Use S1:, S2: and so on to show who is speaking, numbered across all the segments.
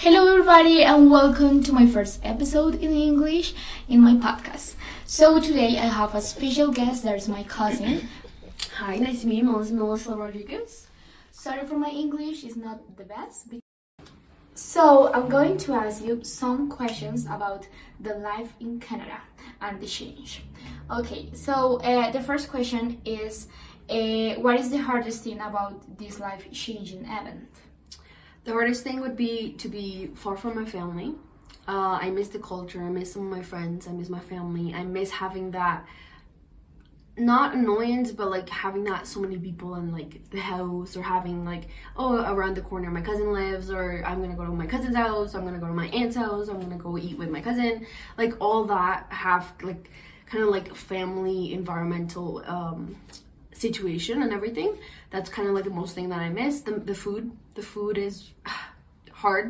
S1: Hello, everybody, and welcome to my first episode in English in my podcast. So, today I have a special guest, there's my cousin.
S2: Hi, nice to meet you, Melissa, Melissa Rodriguez.
S1: Sorry for my English, it's not the best. So, I'm going to ask you some questions about the life in Canada and the change. Okay, so uh, the first question is uh, What is the hardest thing about this life changing event?
S2: The hardest thing would be to be far from my family. Uh, I miss the culture. I miss some of my friends. I miss my family. I miss having that, not annoyance, but like having that so many people in like the house or having like, oh, around the corner my cousin lives or I'm gonna go to my cousin's house. I'm gonna go to my aunt's house. I'm gonna go eat with my cousin. Like all that have like kind of like family environmental um, situation and everything. That's kind of like the most thing that I miss. The, the food, the food is hard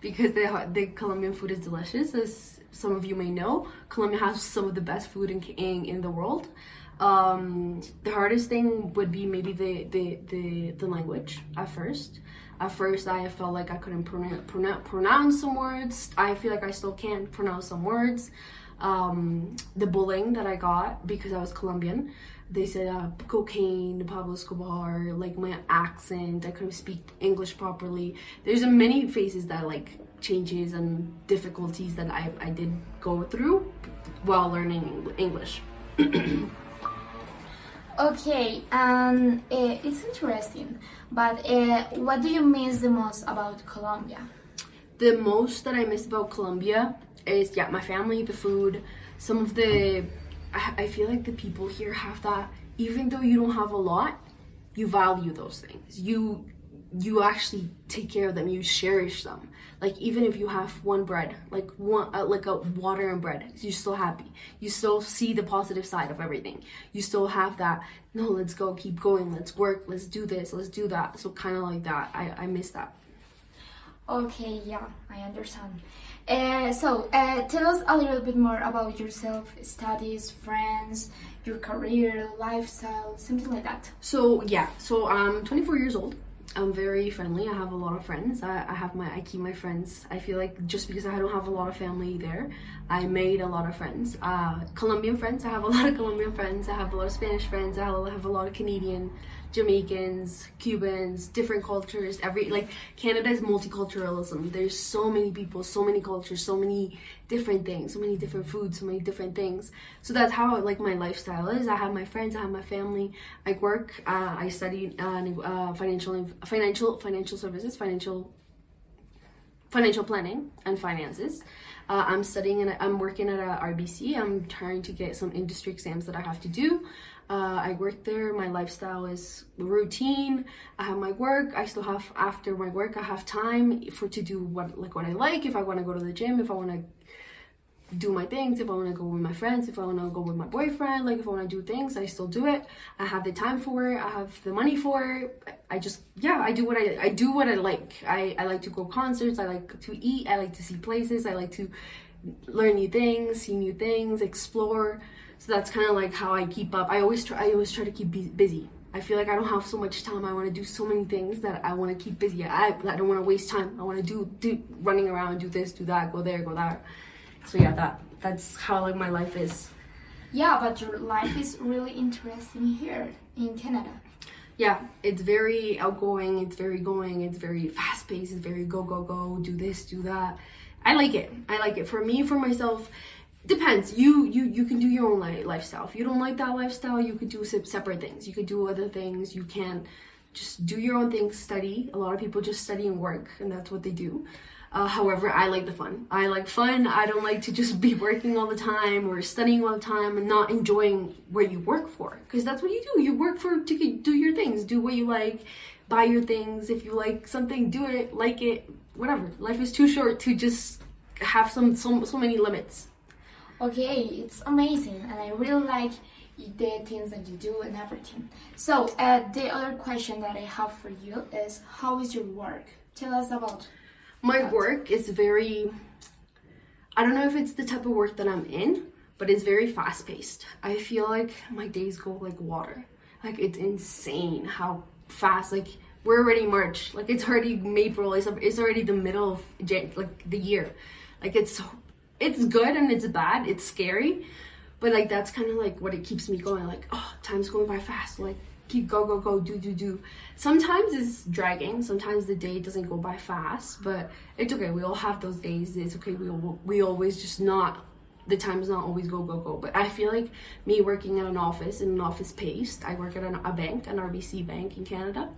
S2: because the the Colombian food is delicious. As some of you may know, Colombia has some of the best food in in, in the world. Um, the hardest thing would be maybe the, the, the, the language at first. At first, I felt like I couldn't pronounce, pronounce, pronounce some words. I feel like I still can't pronounce some words. Um, the bullying that I got because I was Colombian, they said uh, cocaine, Pablo Escobar, like my accent, I couldn't speak English properly. There's many phases that like changes and difficulties that I, I did go through while learning English.
S1: Okay, and uh, it's interesting, but uh, what do you miss the most about Colombia?
S2: the most that I miss about Colombia is yeah, my family, the food, some of the. I, feel like the people here have that. Even though you don't have a lot, you value those things. You you actually take care of them. You cherish them. Like even if you have one bread, like one uh, like a water and bread, you're still happy. You still see the positive side of everything. You still have that. No, let's go, keep going, let's work, let's do this, let's do that. So kind of like that. I I miss that.
S1: Okay, yeah, I understand. Uh, so, uh, tell us a little bit more about yourself, studies, friends, your career, lifestyle, something like that.
S2: So yeah, so I'm 24 years old. I'm very friendly. I have a lot of friends. I, I have my I keep my friends. I feel like just because I don't have a lot of family there, I made a lot of friends. Uh, Colombian friends. I have a lot of Colombian friends. I have a lot of Spanish friends. I have a lot of Canadian, Jamaicans, Cubans, different cultures. Every like Canada is multiculturalism. There's so many people, so many cultures, so many different things, so many different foods, so many different things. So that's how like my lifestyle is. I have my friends, I have my family. I work. Uh, I study uh, uh, financial financial financial services, financial financial planning and finances. Uh, I'm studying and I'm working at a RBC. I'm trying to get some industry exams that I have to do. Uh, I work there. My lifestyle is routine. I have my work. I still have after my work. I have time for to do what like what I like. If I want to go to the gym, if I want to do my things, if I want to go with my friends, if I want to go with my boyfriend, like if I want to do things, I still do it. I have the time for it. I have the money for it. I just yeah, I do what I I do what I like. I I like to go concerts. I like to eat. I like to see places. I like to learn new things, see new things, explore. So that's kind of like how I keep up. I always try. I always try to keep busy. I feel like I don't have so much time. I want to do so many things that I want to keep busy. I I don't want to waste time. I want to do do running around, do this, do that, go there, go there. So yeah, that that's how like my life is.
S1: Yeah, but your life is really interesting here in Canada.
S2: Yeah, it's very outgoing. It's very going. It's very fast paced. It's very go go go. Do this, do that. I like it. I like it. For me, for myself, depends. You you you can do your own li- lifestyle. If you don't like that lifestyle, you could do se- separate things. You could do other things. You can just do your own thing Study. A lot of people just study and work, and that's what they do. Uh, however, I like the fun. I like fun. I don't like to just be working all the time or studying all the time and not enjoying where you work for. Because that's what you do. You work for to do your things, do what you like, buy your things. If you like something, do it, like it, whatever. Life is too short to just have some so, so many limits.
S1: Okay, it's amazing, and I really like the things that you do and everything. So, uh, the other question that I have for you is, how is your work? Tell us about.
S2: My work is very I don't know if it's the type of work that I'm in, but it's very fast paced. I feel like my days go like water. Like it's insane how fast like we're already March. Like it's already April. It's it's already the middle of Jan- like the year. Like it's it's good and it's bad. It's scary, but like that's kind of like what it keeps me going. Like oh, time's going by fast. Like keep go go go do do do. Sometimes it's dragging. Sometimes the day doesn't go by fast, but it's okay. We all have those days. It's okay. We we always just not the time does not always go go go but i feel like me working at an office in an office paced i work at an, a bank an rbc bank in canada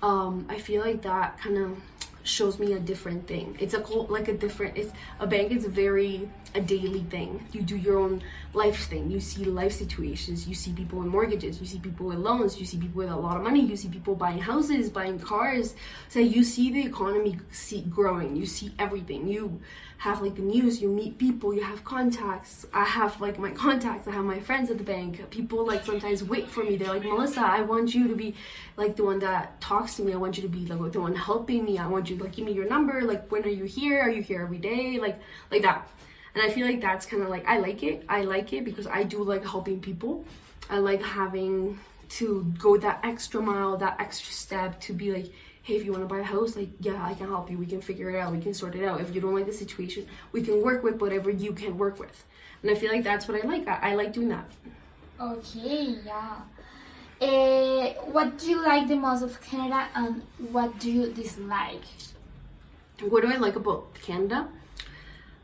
S2: um, i feel like that kind of shows me a different thing. It's a like a different. It's a bank is very a daily thing. You do your own life thing. You see life situations. You see people with mortgages. You see people with loans. You see people with a lot of money. You see people buying houses, buying cars. So you see the economy see growing. You see everything. You have like news. You meet people. You have contacts. I have like my contacts. I have my friends at the bank. People like sometimes wait for me. They're like Melissa, I want you to be like the one that talks to me. I want you to be like the one helping me. I want you like give me your number. Like when are you here? Are you here every day? Like like that and i feel like that's kind of like i like it i like it because i do like helping people i like having to go that extra mile that extra step to be like hey if you want to buy a house like yeah i can help you. We can figure it out. We can sort it out. If you don't like the situation we can work with whatever you can work with. And i feel like that's what i like. I, I like doing that.
S1: Okay yeah. Uh, what do you like the most of canada and what do you dislike?
S2: What do i like about canada?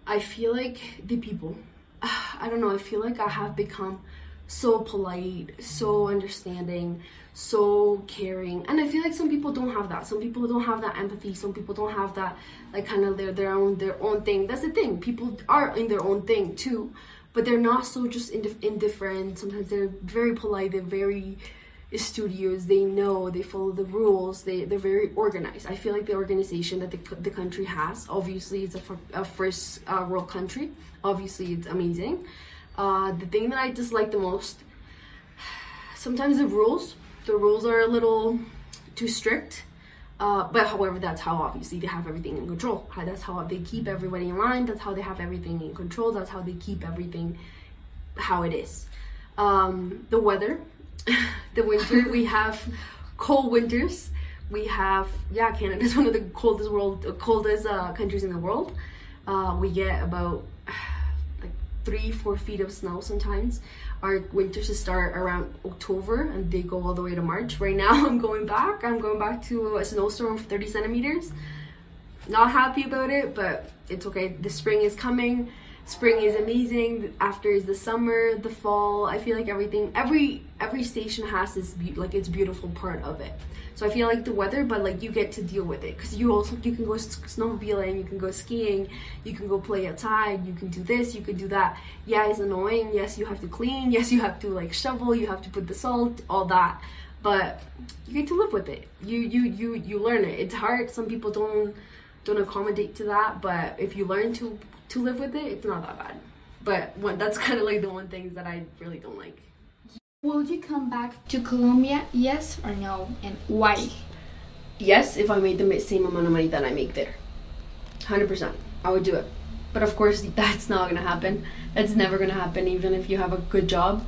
S2: I feel like the people, I don't know, I feel like I have become so polite, so understanding, so caring. And I feel like some people don't have that. Some people don't have that empathy. Some people don't have that like kind of their their own their own thing. That's the thing. People are in their own thing too, but they're not so just indif- indifferent. Sometimes they're very polite. They're very studios they know they follow the rules they, they're very organized i feel like the organization that the, the country has obviously it's a, a first uh, world country obviously it's amazing uh, the thing that i dislike the most sometimes the rules the rules are a little too strict uh, but however that's how obviously they have everything in control that's how they keep everybody in line that's how they have everything in control that's how they keep everything how it is um, the weather the winter. we have cold winters. We have yeah, Canada is one of the coldest world, coldest uh, countries in the world. Uh, we get about three, four feet of snow sometimes. Our winters start around October and they go all the way to March. Right now, I'm going back. I'm going back to a snowstorm of 30 centimeters. Not happy about it, but it's okay. The spring is coming spring is amazing after is the summer the fall i feel like everything every every station has this be- like its beautiful part of it. So i feel like the weather but like you get to deal with it because you also you can go snowmobiling you can go skiing you can go play outside you can do this you can do that. Yeah it's annoying yes you have to clean yes you have to like shovel you have to put the salt all that but you get to live with it. You you you you learn it. It's hard some people don't don't accommodate to that but if you learn to to live with it, it's not that bad. But one, that's kind of like the one things that I really don't like.
S1: Would you come back to Colombia? Yes or no, and why?
S2: Yes, if I made the same amount of money that I make there. 100%. I would do it. But of course, that's not gonna happen. That's never gonna happen, even if you have a good job.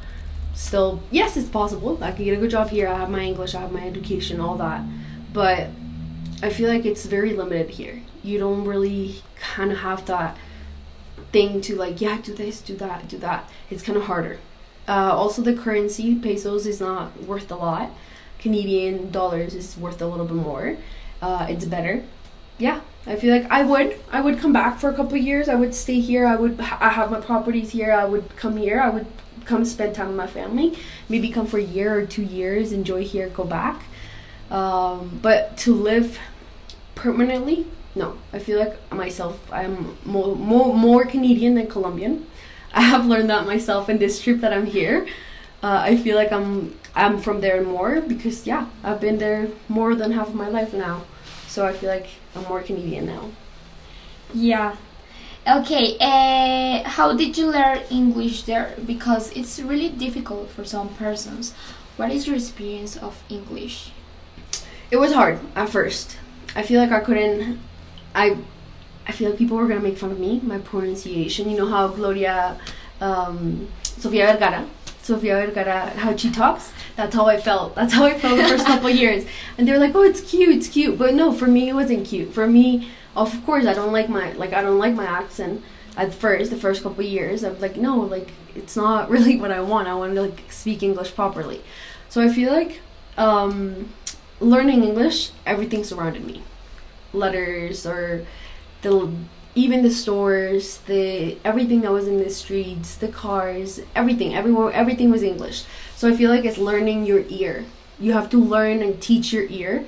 S2: Still, yes, it's possible. I can get a good job here. I have my English, I have my education, all that. But I feel like it's very limited here. You don't really kind of have that thing to like yeah do this do that do that. It's kind of harder. Uh, also the currency pesos is not worth a lot. Canadian dollars is worth a little bit more. Uh, it's better. Yeah i feel like i would i would come back for a couple years. I would stay here. I would i have my properties here. I would come here. I would come spend time with my family. Maybe come for a year or two years enjoy here go back. Um, but to live permanently no, I feel like myself, I'm more, more, more Canadian than Colombian. I have learned that myself in this trip that I'm here. Uh, I feel like I'm I'm from there more because yeah, I've been there more than half of my life now. So I feel like I'm more Canadian now.
S1: Yeah. Okay. Uh, how did you learn English there? Because it's really difficult for some persons. What is your experience of English?
S2: It was hard at first. I feel like I couldn't I I feel like people were gonna make fun of me, my pronunciation. You know how Gloria, um, Sofia Vergara, Sofia Vergara, how she talks. That's how I felt. That's how I felt the first couple years. And they're like, oh, it's cute, it's cute. But no, for me, it wasn't cute. For me, of course, I don't like my like I don't like my accent at first. The first couple years, I'm like, no, like it's not really what I want. I want to like speak English properly. So I feel like um, learning English, everything surrounded me, letters or the even the stores, the everything that was in the streets, the cars, everything, everywhere, everything was English. So I feel like it's learning your ear. You have to learn and teach your ear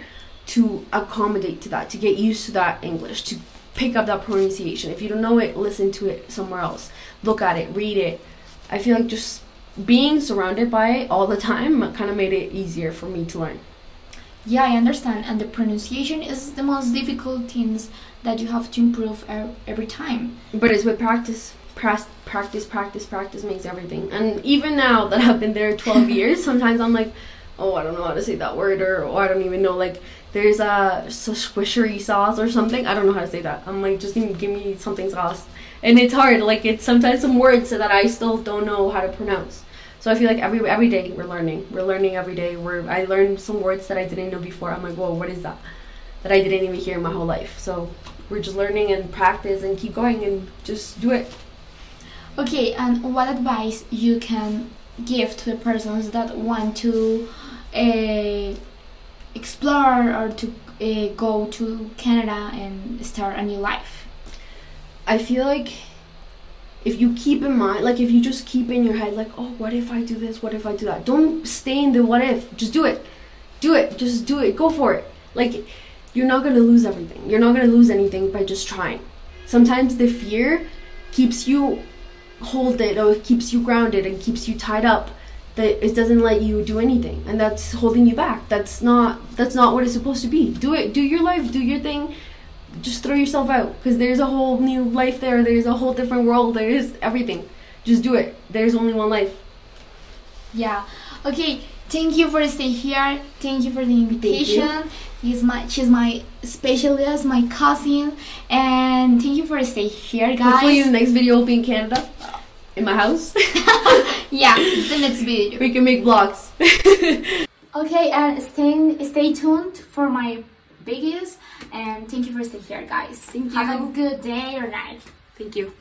S2: to accommodate to that, to get used to that English, to pick up that pronunciation. If you don't know it, listen to it somewhere else. Look at it, read it. I feel like just being surrounded by it all the time kind of made it easier for me to learn.
S1: Yeah, I understand. And the pronunciation is the most difficult things that you have to improve er, every time.
S2: But it's with practice. Practice, practice, practice makes everything. And even now that I've been there 12 years, sometimes I'm like, oh, I don't know how to say that word, or, or I don't even know, like, there's a squishery sauce or something. I don't know how to say that. I'm like, just give me something sauce. And it's hard. Like, it's sometimes some words that I still don't know how to pronounce. So I feel like every every day we're learning. We're learning every day. We're I learned some words that I didn't know before. I'm like, whoa, what is that? That I didn't even hear in my whole life. So we're just learning and practice and keep going and just do it.
S1: Okay, and what advice you can give to the persons that want to uh, explore or to uh, go to Canada and start a new life?
S2: I feel like if you keep in mind, like if you just keep in your head, like, oh, what if I do this? What if I do that? Don't stay in the what if. Just do it. Do it. Just do it. Go for it. Like, you're not going to lose everything. You're not going to lose anything by just trying. Sometimes the fear keeps you hold it or it keeps you grounded and keeps you tied up that it doesn't let you do anything and that's holding you back that's not that's not what it's supposed to be do it do your life do your thing just throw yourself out because there's a whole new life there. There's a whole different world. There is everything. Just do it. There's only one life.
S1: Yeah. Okay. Thank you for staying here. Thank you for the invitation. He's my she's my specialist, my cousin, and thank you for staying here, guys.
S2: Hopefully, the next video will be in Canada, in my house.
S1: yeah, the next video.
S2: We can make vlogs.
S1: okay, and stay stay tuned for my videos. And thank you for staying here, guys.
S2: Thank you.
S1: Have a good day or night.
S2: Thank you.